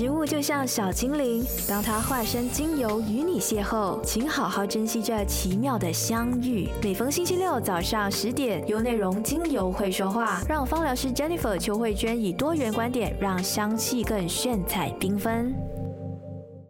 植物就像小精灵，当它化身精油与你邂逅，请好好珍惜这奇妙的相遇。每逢星期六早上十点，优内容精油会说话，让芳疗师 Jennifer 邱慧娟以多元观点，让香气更炫彩缤纷。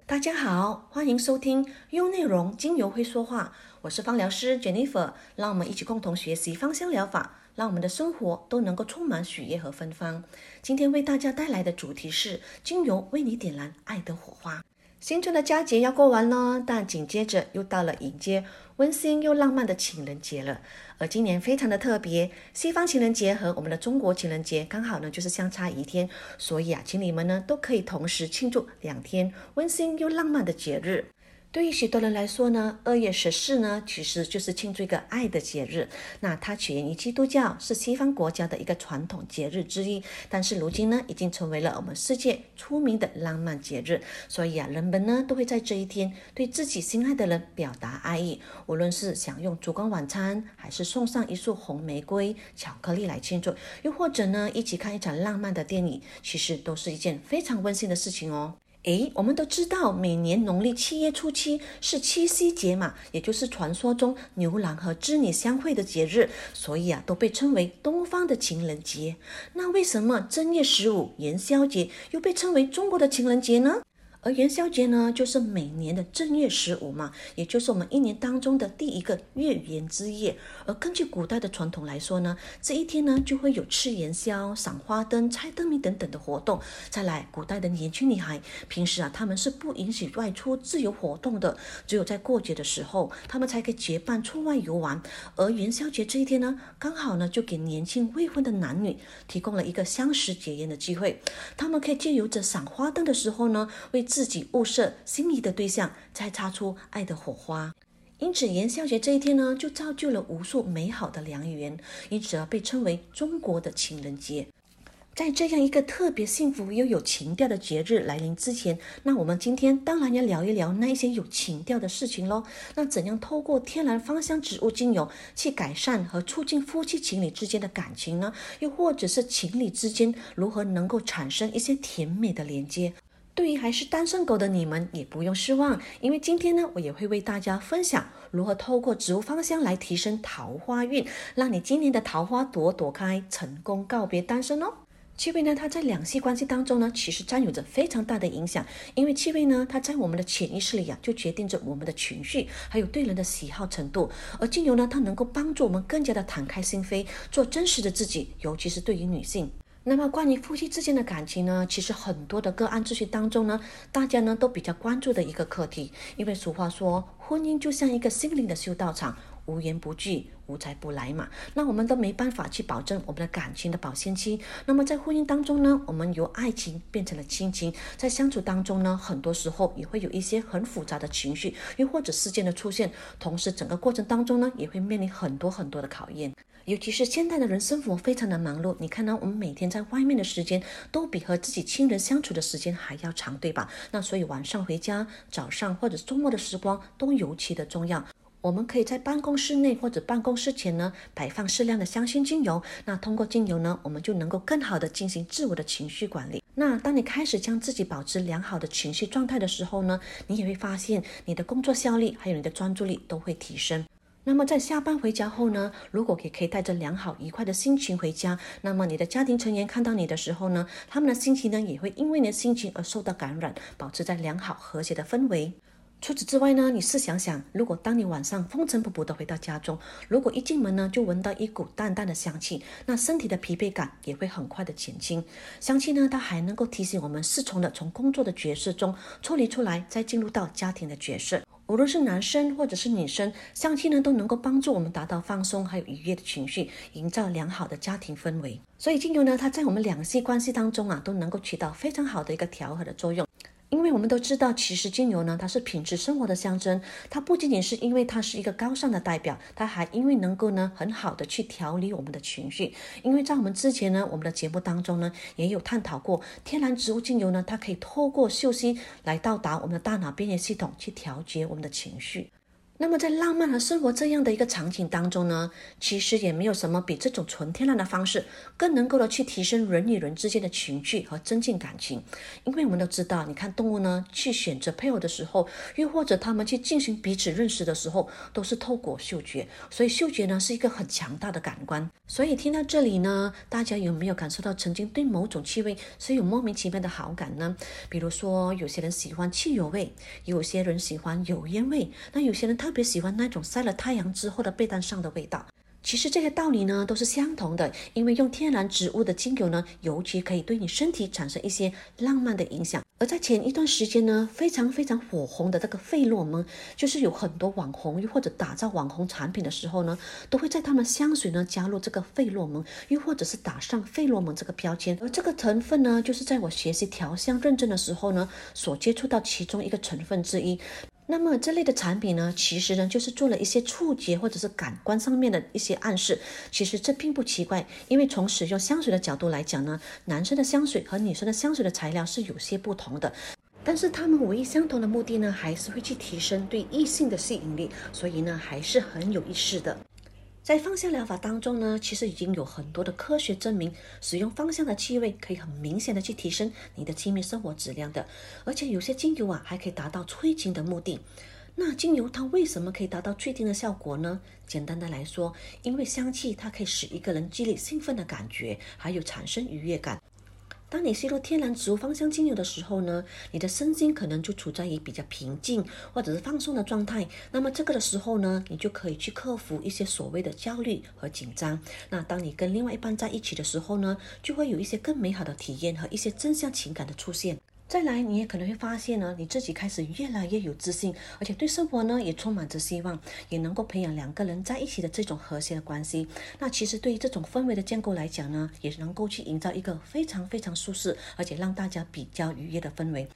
大家好，欢迎收听优内容精油会说话，我是芳疗师 Jennifer，让我们一起共同学习芳香疗法。让我们的生活都能够充满喜悦和芬芳。今天为大家带来的主题是精油为你点燃爱的火花。新春的佳节要过完了，但紧接着又到了迎接温馨又浪漫的情人节了。而今年非常的特别，西方情人节和我们的中国情人节刚好呢就是相差一天，所以啊，情侣们呢都可以同时庆祝两天温馨又浪漫的节日。对于许多人来说呢，二月十四呢，其实就是庆祝一个爱的节日。那它起源于基督教，是西方国家的一个传统节日之一。但是如今呢，已经成为了我们世界出名的浪漫节日。所以啊，人们呢都会在这一天对自己心爱的人表达爱意，无论是享用烛光晚餐，还是送上一束红玫瑰、巧克力来庆祝，又或者呢一起看一场浪漫的电影，其实都是一件非常温馨的事情哦。诶，我们都知道，每年农历七月初七是七夕节嘛，也就是传说中牛郎和织女相会的节日，所以啊，都被称为东方的情人节。那为什么正月十五元宵节又被称为中国的情人节呢？而元宵节呢，就是每年的正月十五嘛，也就是我们一年当中的第一个月圆之夜。而根据古代的传统来说呢，这一天呢就会有吃元宵、赏花灯、猜灯谜等等的活动。再来，古代的年轻女孩平时啊，她们是不允许外出自由活动的，只有在过节的时候，她们才可以结伴出外游玩。而元宵节这一天呢，刚好呢就给年轻未婚的男女提供了一个相识结缘的机会。他们可以借由着赏花灯的时候呢，为自己物色心仪的对象，再擦出爱的火花。因此，元宵节这一天呢，就造就了无数美好的良缘，因此而被称为中国的情人节。在这样一个特别幸福又有情调的节日来临之前，那我们今天当然要聊一聊那一些有情调的事情喽。那怎样透过天然芳香植物精油去改善和促进夫妻情侣之间的感情呢？又或者是情侣之间如何能够产生一些甜美的连接？对于还是单身狗的你们也不用失望，因为今天呢，我也会为大家分享如何透过植物芳香来提升桃花运，让你今年的桃花朵朵开，成功告别单身哦。气味呢，它在两性关系当中呢，其实占有着非常大的影响。因为气味呢，它在我们的潜意识里呀，就决定着我们的情绪，还有对人的喜好程度。而精油呢，它能够帮助我们更加的敞开心扉，做真实的自己，尤其是对于女性。那么，关于夫妻之间的感情呢，其实很多的个案咨询当中呢，大家呢都比较关注的一个课题。因为俗话说，婚姻就像一个心灵的修道场。无言不聚，无财不来嘛。那我们都没办法去保证我们的感情的保鲜期。那么在婚姻当中呢，我们由爱情变成了亲情，在相处当中呢，很多时候也会有一些很复杂的情绪，又或者事件的出现。同时，整个过程当中呢，也会面临很多很多的考验。尤其是现代的人生活非常的忙碌，你看到我们每天在外面的时间都比和自己亲人相处的时间还要长，对吧？那所以晚上回家、早上或者周末的时光都尤其的重要。我们可以在办公室内或者办公室前呢，摆放适量的香薰精油。那通过精油呢，我们就能够更好的进行自我的情绪管理。那当你开始将自己保持良好的情绪状态的时候呢，你也会发现你的工作效率还有你的专注力都会提升。那么在下班回家后呢，如果也可以带着良好愉快的心情回家，那么你的家庭成员看到你的时候呢，他们的心情呢也会因为你的心情而受到感染，保持在良好和谐的氛围。除此之外呢，你试想想，如果当你晚上风尘仆仆的回到家中，如果一进门呢就闻到一股淡淡的香气，那身体的疲惫感也会很快的减轻。香气呢，它还能够提醒我们适从的从工作的角色中抽离出来，再进入到家庭的角色。无论是男生或者是女生，相亲呢都能够帮助我们达到放松还有愉悦的情绪，营造良好的家庭氛围。所以精油呢，它在我们两性关系当中啊，都能够起到非常好的一个调和的作用。因为我们都知道，其实精油呢，它是品质生活的象征。它不仅仅是因为它是一个高尚的代表，它还因为能够呢，很好的去调理我们的情绪。因为在我们之前呢，我们的节目当中呢，也有探讨过，天然植物精油呢，它可以透过嗅息来到达我们的大脑边缘系统，去调节我们的情绪。那么在浪漫和生活这样的一个场景当中呢，其实也没有什么比这种纯天然的方式更能够的去提升人与人之间的情趣和增进感情。因为我们都知道，你看动物呢去选择配偶的时候，又或者他们去进行彼此认识的时候，都是透过嗅觉。所以嗅觉呢是一个很强大的感官。所以听到这里呢，大家有没有感受到曾经对某种气味是有莫名其妙的好感呢？比如说，有些人喜欢汽油味，有些人喜欢油烟味，那有些人他。特别喜欢那种晒了太阳之后的被单上的味道。其实这些道理呢都是相同的，因为用天然植物的精油呢，尤其可以对你身体产生一些浪漫的影响。而在前一段时间呢，非常非常火红的这个费洛蒙，就是有很多网红又或者打造网红产品的时候呢，都会在他们香水呢加入这个费洛蒙，又或者是打上费洛蒙这个标签。而这个成分呢，就是在我学习调香认证的时候呢，所接触到其中一个成分之一。那么这类的产品呢，其实呢就是做了一些触觉或者是感官上面的一些暗示。其实这并不奇怪，因为从使用香水的角度来讲呢，男生的香水和女生的香水的材料是有些不同的，但是他们唯一相同的目的呢，还是会去提升对异性的吸引力，所以呢还是很有意思的。在芳香疗法当中呢，其实已经有很多的科学证明，使用芳香的气味可以很明显的去提升你的亲密生活质量的，而且有些精油啊还可以达到催情的目的。那精油它为什么可以达到催情的效果呢？简单的来说，因为香气它可以使一个人激励兴奋的感觉，还有产生愉悦感。当你吸入天然植物芳香精油的时候呢，你的身心可能就处在于比较平静或者是放松的状态。那么这个的时候呢，你就可以去克服一些所谓的焦虑和紧张。那当你跟另外一半在一起的时候呢，就会有一些更美好的体验和一些正向情感的出现。再来，你也可能会发现呢，你自己开始越来越有自信，而且对生活呢也充满着希望，也能够培养两个人在一起的这种和谐的关系。那其实对于这种氛围的建构来讲呢，也能够去营造一个非常非常舒适，而且让大家比较愉悦的氛围。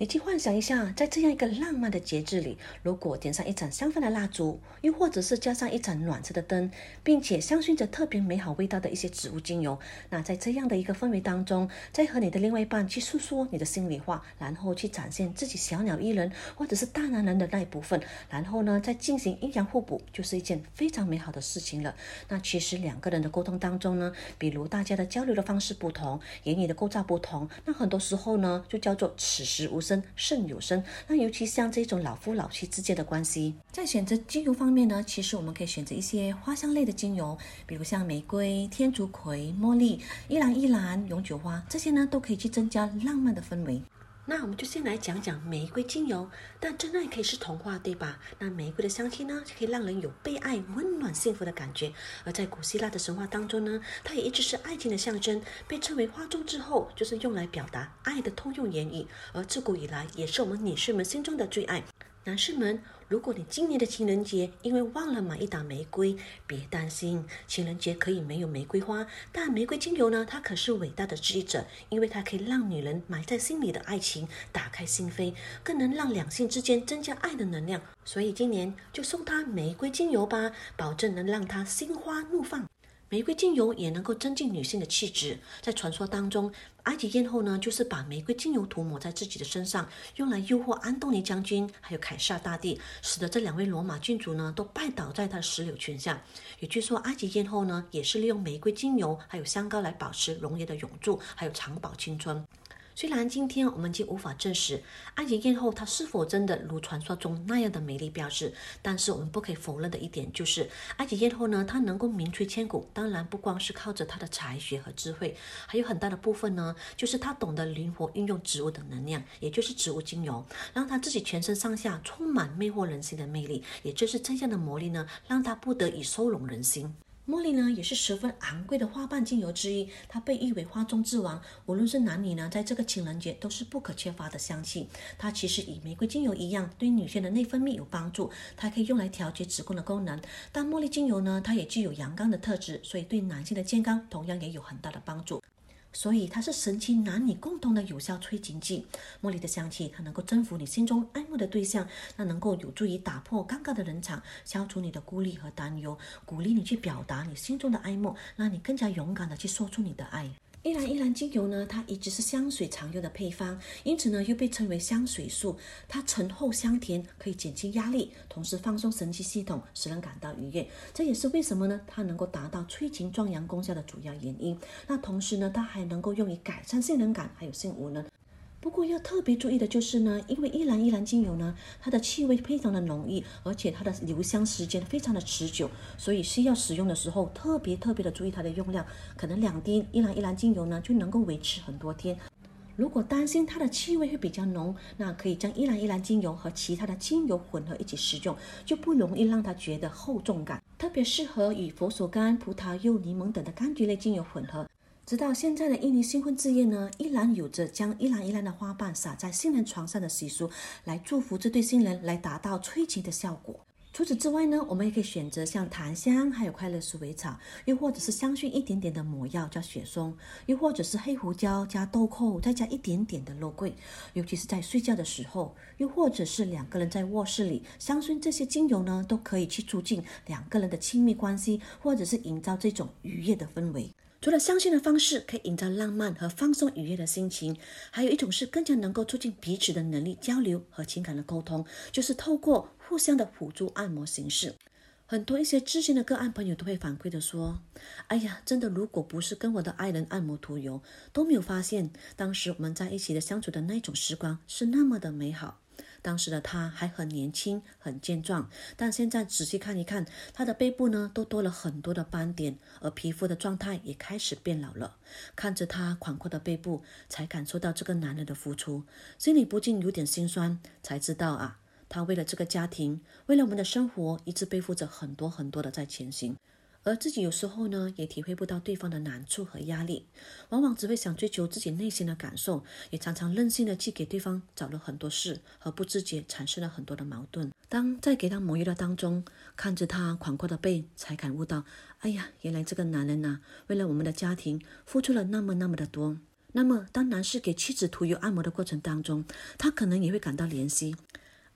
你去幻想一下，在这样一个浪漫的节日里，如果点上一盏香氛的蜡烛，又或者是加上一盏暖色的灯，并且香薰着特别美好味道的一些植物精油，那在这样的一个氛围当中，再和你的另外一半去诉说你的心里话，然后去展现自己小鸟依人或者是大男人的那一部分，然后呢，再进行阴阳互补，就是一件非常美好的事情了。那其实两个人的沟通当中呢，比如大家的交流的方式不同，言语的构造不同，那很多时候呢，就叫做此时无。胜有声。那尤其像这种老夫老妻之间的关系，在选择精油方面呢，其实我们可以选择一些花香类的精油，比如像玫瑰、天竺葵、茉莉、依兰依兰、永久花，这些呢都可以去增加浪漫的氛围。那我们就先来讲讲玫瑰精油，但真爱可以是童话，对吧？那玫瑰的香气呢，可以让人有被爱、温暖、幸福的感觉。而在古希腊的神话当中呢，它也一直是爱情的象征，被称为花中之后，就是用来表达爱的通用言语。而自古以来，也是我们女士们心中的最爱。男士们，如果你今年的情人节因为忘了买一打玫瑰，别担心，情人节可以没有玫瑰花，但玫瑰精油呢，它可是伟大的治愈者，因为它可以让女人埋在心里的爱情打开心扉，更能让两性之间增加爱的能量。所以今年就送她玫瑰精油吧，保证能让她心花怒放。玫瑰精油也能够增进女性的气质。在传说当中，埃及艳后呢，就是把玫瑰精油涂抹在自己的身上，用来诱惑安东尼将军还有凯撒大帝，使得这两位罗马郡主呢都拜倒在他的石榴裙下。也据说，埃及艳后呢也是利用玫瑰精油还有香膏来保持容颜的永驻，还有长保青春。虽然今天我们已经无法证实埃及艳后她是否真的如传说中那样的美丽标志，但是我们不可以否认的一点就是，埃及艳后呢，她能够名垂千古，当然不光是靠着她的才学和智慧，还有很大的部分呢，就是她懂得灵活运用植物的能量，也就是植物精油，让她自己全身上下充满魅惑人心的魅力，也就是这样的魔力呢，让她不得已收拢人心。茉莉呢，也是十分昂贵的花瓣精油之一，它被誉为花中之王。无论是男女呢，在这个情人节都是不可缺乏的香气。它其实与玫瑰精油一样，对女性的内分泌有帮助，它可以用来调节子宫的功能。但茉莉精油呢，它也具有阳刚的特质，所以对男性的健康同样也有很大的帮助。所以它是神奇男女共同的有效催情剂。茉莉的香气，它能够征服你心中爱慕的对象，那能够有助于打破尴尬的人场，消除你的孤立和担忧，鼓励你去表达你心中的爱慕，让你更加勇敢的去说出你的爱。依兰依兰精油呢，它一直是香水常用的配方，因此呢又被称为香水树。它醇厚香甜，可以减轻压力，同时放松神经系统，使人感到愉悦。这也是为什么呢？它能够达到催情壮阳功效的主要原因。那同时呢，它还能够用于改善性能感，还有性无能。不过要特别注意的就是呢，因为依兰依兰精油呢，它的气味非常的浓郁，而且它的留香时间非常的持久，所以需要使用的时候特别特别的注意它的用量，可能两滴依兰依兰精油呢就能够维持很多天。如果担心它的气味会比较浓，那可以将依兰依兰精油和其他的精油混合一起使用，就不容易让它觉得厚重感，特别适合与佛手柑、葡萄柚、柠檬等的柑橘类精油混合。直到现在的印尼新婚之夜呢，依然有着将一篮一篮的花瓣撒在新人床上的习俗，来祝福这对新人，来达到催情的效果。除此之外呢，我们也可以选择像檀香，还有快乐鼠尾草，又或者是香薰一点点的抹药叫雪松，又或者是黑胡椒加豆蔻，再加一点点的肉桂，尤其是在睡觉的时候，又或者是两个人在卧室里，香薰这些精油呢，都可以去促进两个人的亲密关系，或者是营造这种愉悦的氛围。除了相信的方式可以营造浪漫和放松愉悦的心情，还有一种是更加能够促进彼此的能力交流和情感的沟通，就是透过互相的辅助按摩形式。很多一些知心的个案朋友都会反馈的说：“哎呀，真的，如果不是跟我的爱人按摩涂油，都没有发现当时我们在一起的相处的那种时光是那么的美好。”当时的他还很年轻，很健壮，但现在仔细看一看，他的背部呢，都多了很多的斑点，而皮肤的状态也开始变老了。看着他宽阔的背部，才感受到这个男人的付出，心里不禁有点心酸。才知道啊，他为了这个家庭，为了我们的生活，一直背负着很多很多的在前行。而自己有时候呢，也体会不到对方的难处和压力，往往只会想追求自己内心的感受，也常常任性的去给对方找了很多事，和不自觉产生了很多的矛盾。当在给他抹油的当中，看着他宽阔的背，才感悟到，哎呀，原来这个男人呐，为了我们的家庭付出了那么那么的多。那么，当男士给妻子涂油按摩的过程当中，他可能也会感到怜惜。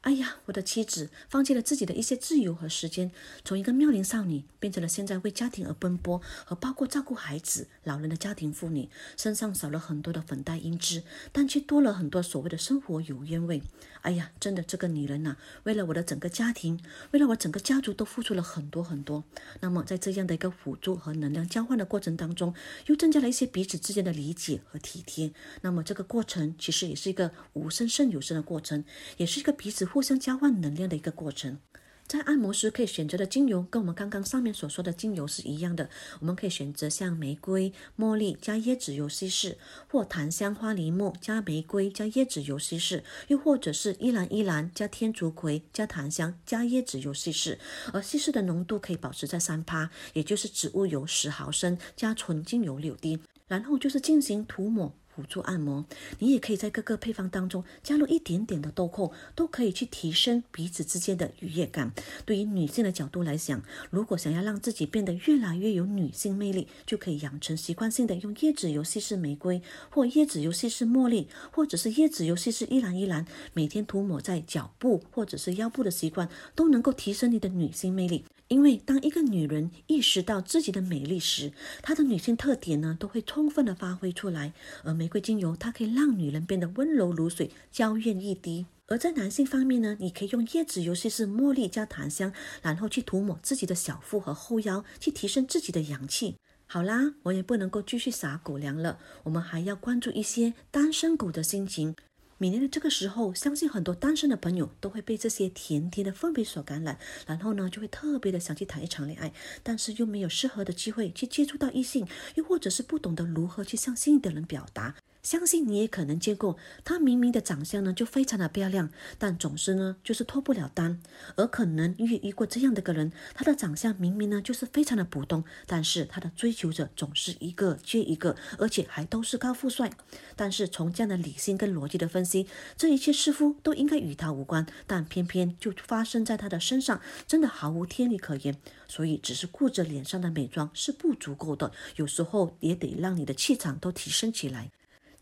哎呀，我的妻子放弃了自己的一些自由和时间，从一个妙龄少女变成了现在为家庭而奔波和包括照顾孩子、老人的家庭妇女，身上少了很多的粉黛胭脂，但却多了很多所谓的生活油烟味。哎呀，真的这个女人呐，为了我的整个家庭，为了我整个家族都付出了很多很多。那么在这样的一个辅助和能量交换的过程当中，又增加了一些彼此之间的理解和体贴。那么这个过程其实也是一个无声胜有声的过程，也是一个彼此。互相交换能量的一个过程，在按摩时可以选择的精油跟我们刚刚上面所说的精油是一样的。我们可以选择像玫瑰、茉莉加椰子油稀释，或檀香花梨木加玫瑰加椰子油稀释，又或者是依兰依兰加天竺葵加檀香加椰子油稀释。而稀释的浓度可以保持在三趴，也就是植物油十毫升加纯精油六滴，然后就是进行涂抹。辅助按摩，你也可以在各个配方当中加入一点点的豆蔻，都可以去提升彼此之间的愉悦感。对于女性的角度来讲，如果想要让自己变得越来越有女性魅力，就可以养成习惯性的用椰子油稀释玫瑰，或椰子油稀释茉莉，或者是椰子油稀释依兰依兰，每天涂抹在脚部或者是腰部的习惯，都能够提升你的女性魅力。因为当一个女人意识到自己的美丽时，她的女性特点呢都会充分的发挥出来。而玫瑰精油它可以让女人变得温柔如水，娇艳欲滴。而在男性方面呢，你可以用椰子油稀释茉莉加檀香，然后去涂抹自己的小腹和后腰，去提升自己的阳气。好啦，我也不能够继续撒狗粮了，我们还要关注一些单身狗的心情。每年的这个时候，相信很多单身的朋友都会被这些甜甜的氛围所感染，然后呢，就会特别的想去谈一场恋爱，但是又没有适合的机会去接触到异性，又或者是不懂得如何去向心仪的人表达。相信你也可能见过，她明明的长相呢就非常的漂亮，但总是呢就是脱不了单。而可能你也遇过这样的个人，他的长相明明呢就是非常的普通，但是他的追求者总是一个接一个，而且还都是高富帅。但是从这样的理性跟逻辑的分析，这一切似乎都应该与他无关，但偏偏就发生在他的身上，真的毫无天理可言。所以只是顾着脸上的美妆是不足够的，有时候也得让你的气场都提升起来。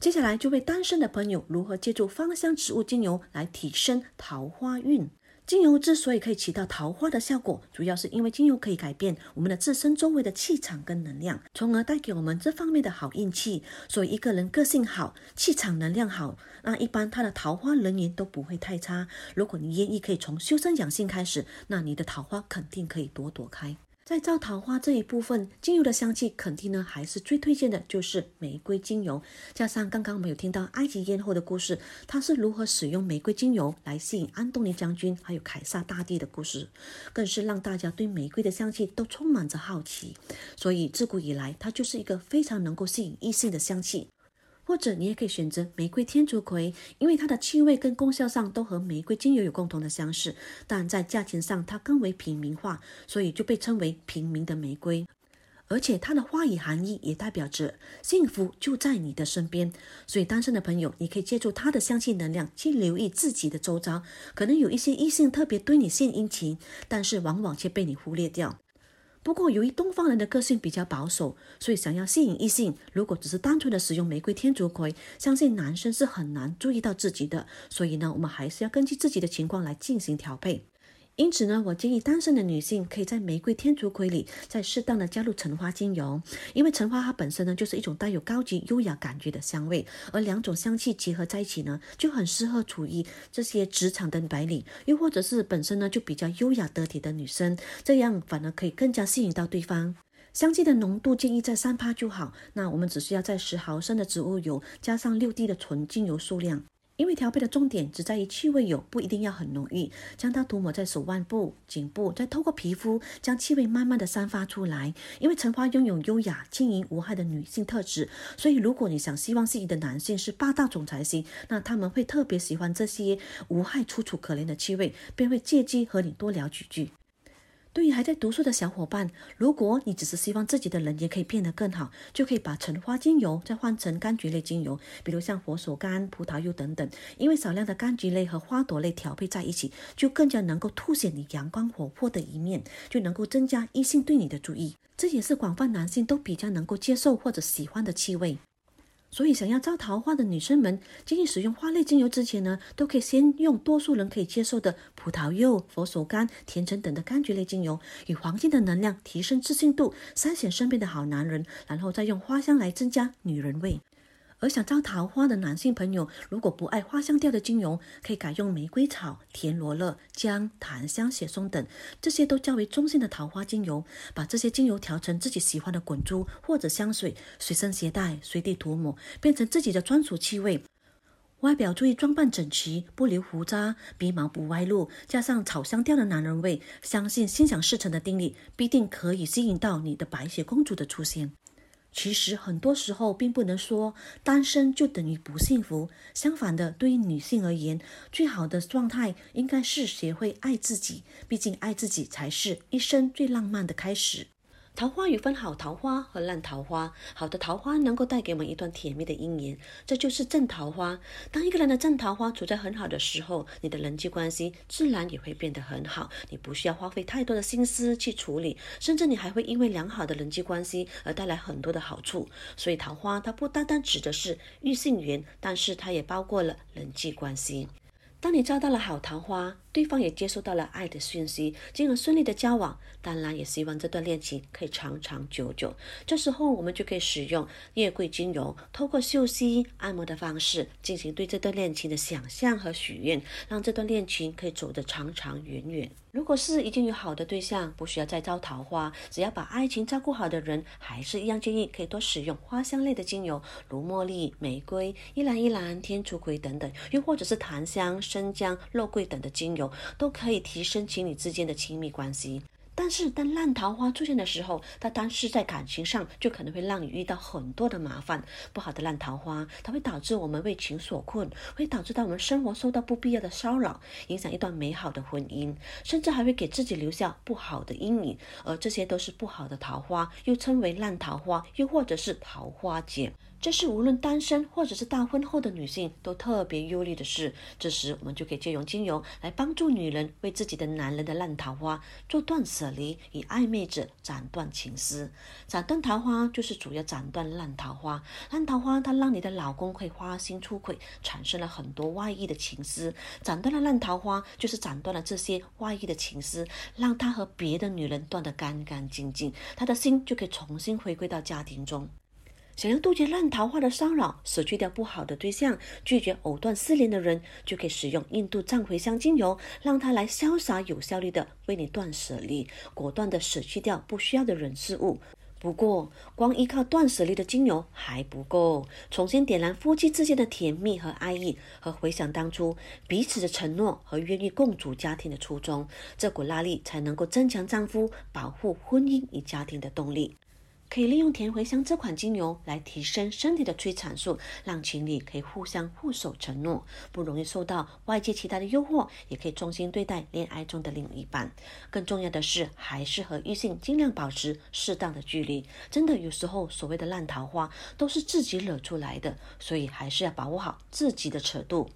接下来就为单身的朋友如何借助芳香植物精油来提升桃花运。精油之所以可以起到桃花的效果，主要是因为精油可以改变我们的自身周围的气场跟能量，从而带给我们这方面的好运气。所以一个人个性好，气场能量好，那一般他的桃花人缘都不会太差。如果你愿意，可以从修身养性开始，那你的桃花肯定可以朵朵开。在招桃花这一部分，精油的香气肯定呢，还是最推荐的，就是玫瑰精油。加上刚刚我们有听到埃及艳后的故事，她是如何使用玫瑰精油来吸引安东尼将军还有凯撒大帝的故事，更是让大家对玫瑰的香气都充满着好奇。所以自古以来，它就是一个非常能够吸引异性的香气。或者你也可以选择玫瑰天竺葵，因为它的气味跟功效上都和玫瑰精油有共同的相似，但在价钱上它更为平民化，所以就被称为平民的玫瑰。而且它的花语含义也代表着幸福就在你的身边，所以单身的朋友，你可以借助它的香气能量去留意自己的周遭，可能有一些异性特别对你献殷勤，但是往往却被你忽略掉。不过，由于东方人的个性比较保守，所以想要吸引异性，如果只是单纯的使用玫瑰天竺葵，相信男生是很难注意到自己的。所以呢，我们还是要根据自己的情况来进行调配。因此呢，我建议单身的女性可以在玫瑰天竺葵里再适当的加入橙花精油，因为橙花它本身呢就是一种带有高级优雅感觉的香味，而两种香气结合在一起呢，就很适合处于这些职场的白领，又或者是本身呢就比较优雅得体的女生，这样反而可以更加吸引到对方。香气的浓度建议在三帕就好，那我们只需要在十毫升的植物油加上六滴的纯精油数量。因为调配的重点只在于气味有，不一定要很浓郁。将它涂抹在手腕部、颈部，再透过皮肤将气味慢慢的散发出来。因为橙花拥有优雅、轻盈、无害的女性特质，所以如果你想希望自己的男性是霸道总裁型，那他们会特别喜欢这些无害、楚楚可怜的气味，便会借机和你多聊几句。对于还在读书的小伙伴，如果你只是希望自己的人也可以变得更好，就可以把橙花精油再换成柑橘类精油，比如像佛手柑、葡萄柚等等。因为少量的柑橘类和花朵类调配在一起，就更加能够凸显你阳光活泼的一面，就能够增加异性对你的注意。这也是广泛男性都比较能够接受或者喜欢的气味。所以，想要招桃花的女生们，建议使用花类精油之前呢，都可以先用多数人可以接受的葡萄柚、佛手柑、甜橙等的柑橘类精油，以黄金的能量提升自信度，筛选身边的好男人，然后再用花香来增加女人味。而想招桃花的男性朋友，如果不爱花香调的精油，可以改用玫瑰草、田螺勒、姜、檀香、雪松等，这些都较为中性的桃花精油。把这些精油调成自己喜欢的滚珠或者香水，随身携带，随地涂抹，变成自己的专属气味。外表注意装扮整齐，不留胡渣，鼻毛不歪露，加上草香调的男人味，相信心想事成的定力，必定可以吸引到你的白雪公主的出现。其实很多时候并不能说单身就等于不幸福，相反的，对于女性而言，最好的状态应该是学会爱自己，毕竟爱自己才是一生最浪漫的开始。桃花有分好桃花和烂桃花，好的桃花能够带给我们一段甜蜜的姻缘，这就是正桃花。当一个人的正桃花处在很好的时候，你的人际关系自然也会变得很好，你不需要花费太多的心思去处理，甚至你还会因为良好的人际关系而带来很多的好处。所以桃花它不单单指的是异性缘，但是它也包括了人际关系。当你招到了好桃花，对方也接收到了爱的讯息，进而顺利的交往，当然也希望这段恋情可以长长久久。这时候，我们就可以使用月桂精油，透过嗅吸、按摩的方式，进行对这段恋情的想象和许愿，让这段恋情可以走得长长远远。如果是已经有好的对象，不需要再招桃花，只要把爱情照顾好的人，还是一样建议可以多使用花香类的精油，如茉莉、玫瑰、依兰依兰、天竺葵等等，又或者是檀香、生姜、肉桂等的精油，都可以提升情侣之间的亲密关系。但是，当烂桃花出现的时候，它单是在感情上就可能会让你遇到很多的麻烦。不好的烂桃花，它会导致我们为情所困，会导致到我们生活受到不必要的骚扰，影响一段美好的婚姻，甚至还会给自己留下不好的阴影。而这些都是不好的桃花，又称为烂桃花，又或者是桃花劫。这是无论单身或者是大婚后的女性都特别忧虑的事。这时，我们就可以借用精油来帮助女人为自己的男人的烂桃花做断舍离，以暧昧者斩断情丝。斩断桃花就是主要斩断烂桃花。烂桃花它让你的老公会花心出轨，产生了很多外溢的情丝。斩断了烂桃花，就是斩断了这些外溢的情丝，让他和别的女人断得干干净净，他的心就可以重新回归到家庭中。想要杜绝烂桃花的骚扰，舍去掉不好的对象，拒绝藕断丝连的人，就可以使用印度藏茴香精油，让它来潇洒有效率的为你断舍离，果断的舍去掉不需要的人事物。不过，光依靠断舍离的精油还不够，重新点燃夫妻之间的甜蜜和爱意，和回想当初彼此的承诺和愿意共组家庭的初衷，这股拉力才能够增强丈夫保护婚姻与家庭的动力。可以利用甜茴香这款精油来提升身体的催产素，让情侣可以互相互守承诺，不容易受到外界其他的诱惑，也可以重新对待恋爱中的另一半。更重要的是，还是和异性尽量保持适当的距离。真的，有时候所谓的烂桃花都是自己惹出来的，所以还是要把握好自己的尺度。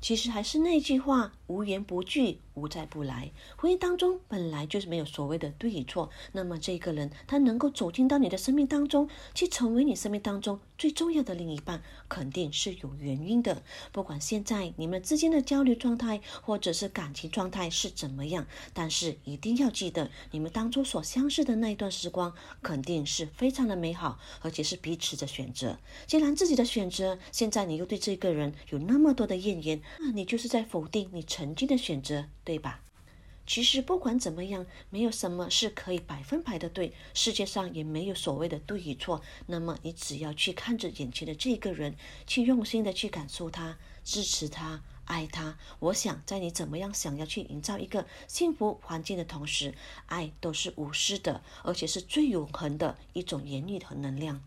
其实还是那句话，无缘不聚。无债不来，婚姻当中本来就是没有所谓的对与错。那么这个人他能够走进到你的生命当中，去成为你生命当中最重要的另一半，肯定是有原因的。不管现在你们之间的交流状态或者是感情状态是怎么样，但是一定要记得，你们当初所相识的那一段时光肯定是非常的美好，而且是彼此的选择。既然自己的选择，现在你又对这个人有那么多的怨言，那你就是在否定你曾经的选择。对吧？其实不管怎么样，没有什么是可以百分百的对，世界上也没有所谓的对与错。那么你只要去看着眼前的这个人，去用心的去感受他，支持他，爱他。我想在你怎么样想要去营造一个幸福环境的同时，爱都是无私的，而且是最永恒的一种言语和能量。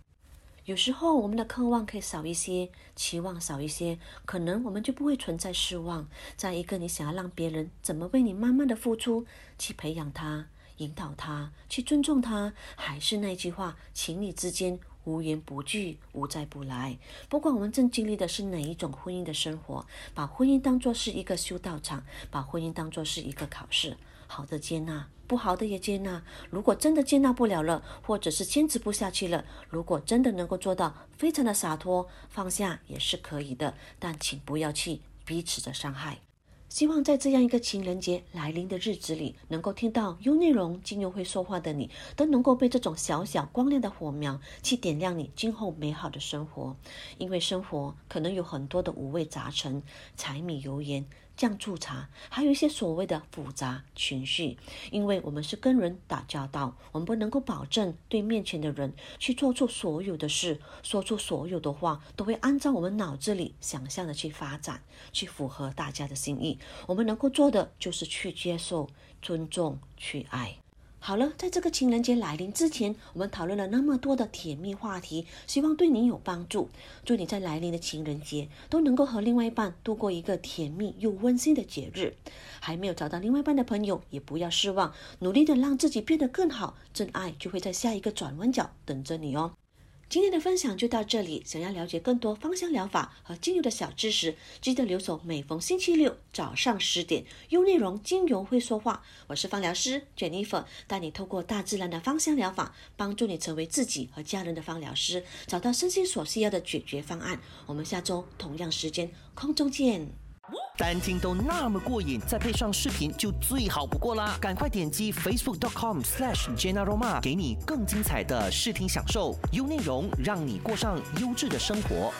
有时候我们的渴望可以少一些，期望少一些，可能我们就不会存在失望。再一个，你想要让别人怎么为你慢慢的付出，去培养他，引导他，去尊重他，还是那句话，情侣之间无缘不聚，无再不来。不管我们正经历的是哪一种婚姻的生活，把婚姻当作是一个修道场，把婚姻当作是一个考试。好的接纳，不好的也接纳。如果真的接纳不了了，或者是坚持不下去了，如果真的能够做到非常的洒脱放下也是可以的，但请不要去彼此的伤害。希望在这样一个情人节来临的日子里，能够听到优内容精油会说话的你，都能够被这种小小光亮的火苗去点亮你今后美好的生活。因为生活可能有很多的五味杂陈，柴米油盐。酱醋茶，还有一些所谓的复杂情绪，因为我们是跟人打交道，我们不能够保证对面前的人去做出所有的事，说出所有的话，都会按照我们脑子里想象的去发展，去符合大家的心意。我们能够做的就是去接受、尊重、去爱。好了，在这个情人节来临之前，我们讨论了那么多的甜蜜话题，希望对你有帮助。祝你在来临的情人节都能够和另外一半度过一个甜蜜又温馨的节日。还没有找到另外一半的朋友，也不要失望，努力的让自己变得更好，真爱就会在下一个转弯角等着你哦。今天的分享就到这里。想要了解更多芳香疗法和精油的小知识，记得留守每逢星期六早上十点，用内容精油会说话。我是芳疗师 Jennifer，带你透过大自然的芳香疗法，帮助你成为自己和家人的芳疗师，找到身心所需要的解决方案。我们下周同样时间空中见。单听都那么过瘾，再配上视频就最好不过啦！赶快点击 facebook.com/slash jenaroma，给你更精彩的视听享受，优内容让你过上优质的生活。